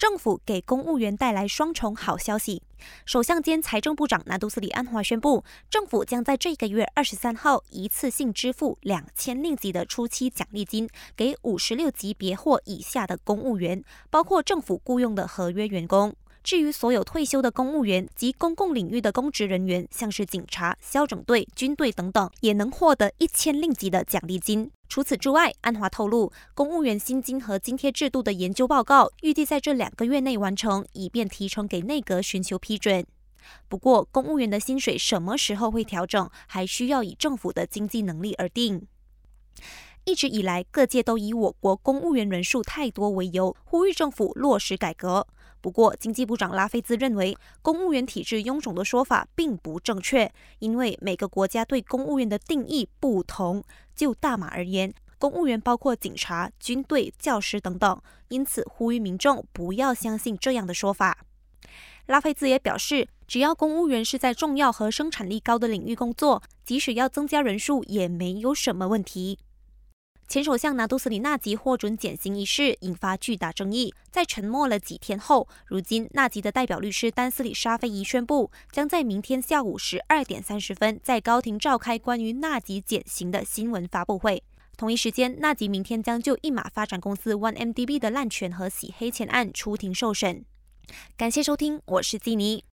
政府给公务员带来双重好消息。首相兼财政部长拿督斯里安华宣布，政府将在这个月二十三号一次性支付两千令吉的初期奖励金给五十六级别或以下的公务员，包括政府雇佣的合约员工。至于所有退休的公务员及公共领域的公职人员，像是警察、消整队、军队等等，也能获得一千令吉的奖励金。除此之外，安华透露，公务员薪金和津贴制度的研究报告预计在这两个月内完成，以便提呈给内阁寻求批准。不过，公务员的薪水什么时候会调整，还需要以政府的经济能力而定。一直以来，各界都以我国公务员人数太多为由，呼吁政府落实改革。不过，经济部长拉菲兹认为，公务员体制臃肿的说法并不正确，因为每个国家对公务员的定义不同。就大马而言，公务员包括警察、军队、教师等等，因此呼吁民众不要相信这样的说法。拉菲兹也表示，只要公务员是在重要和生产力高的领域工作，即使要增加人数，也没有什么问题。前首相拿督斯里纳吉获准减刑一事引发巨大争议，在沉默了几天后，如今纳吉的代表律师丹斯里沙菲仪宣布，将在明天下午十二点三十分在高庭召开关于纳吉减刑的新闻发布会。同一时间，纳吉明天将就一马发展公司 OneMDB 的滥权和洗黑钱案出庭受审。感谢收听，我是基尼。